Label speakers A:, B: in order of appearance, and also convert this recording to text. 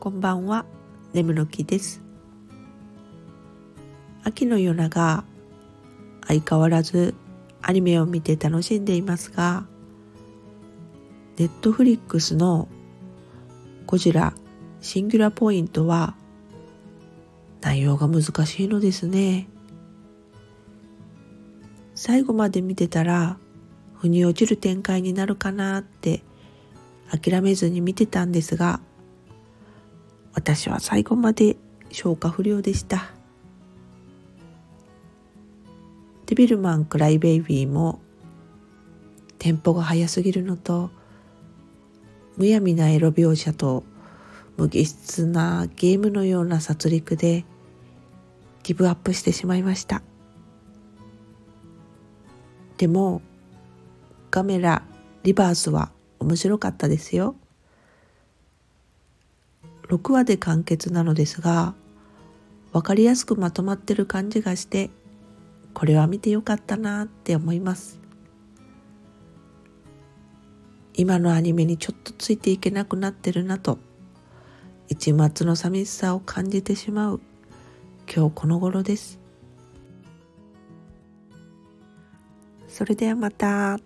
A: こんばんは、眠の木です。秋の夜長、相変わらずアニメを見て楽しんでいますが、ネットフリックスのゴジラシンギュラポイントは内容が難しいのですね。最後まで見てたら腑に落ちる展開になるかなって諦めずに見てたんですが私は最後まで消化不良でした。デビルマン・クライベイビーもテンポが速すぎるのとむやみなエロ描写と無機質なゲームのような殺戮でギブアップしてしまいました。でもカメラリバースは面白かったですよ。6話で完結なのですが分かりやすくまとまってる感じがしてこれは見てよかったなって思います今のアニメにちょっとついていけなくなってるなと一末の寂しさを感じてしまう今日この頃ですそれではまた。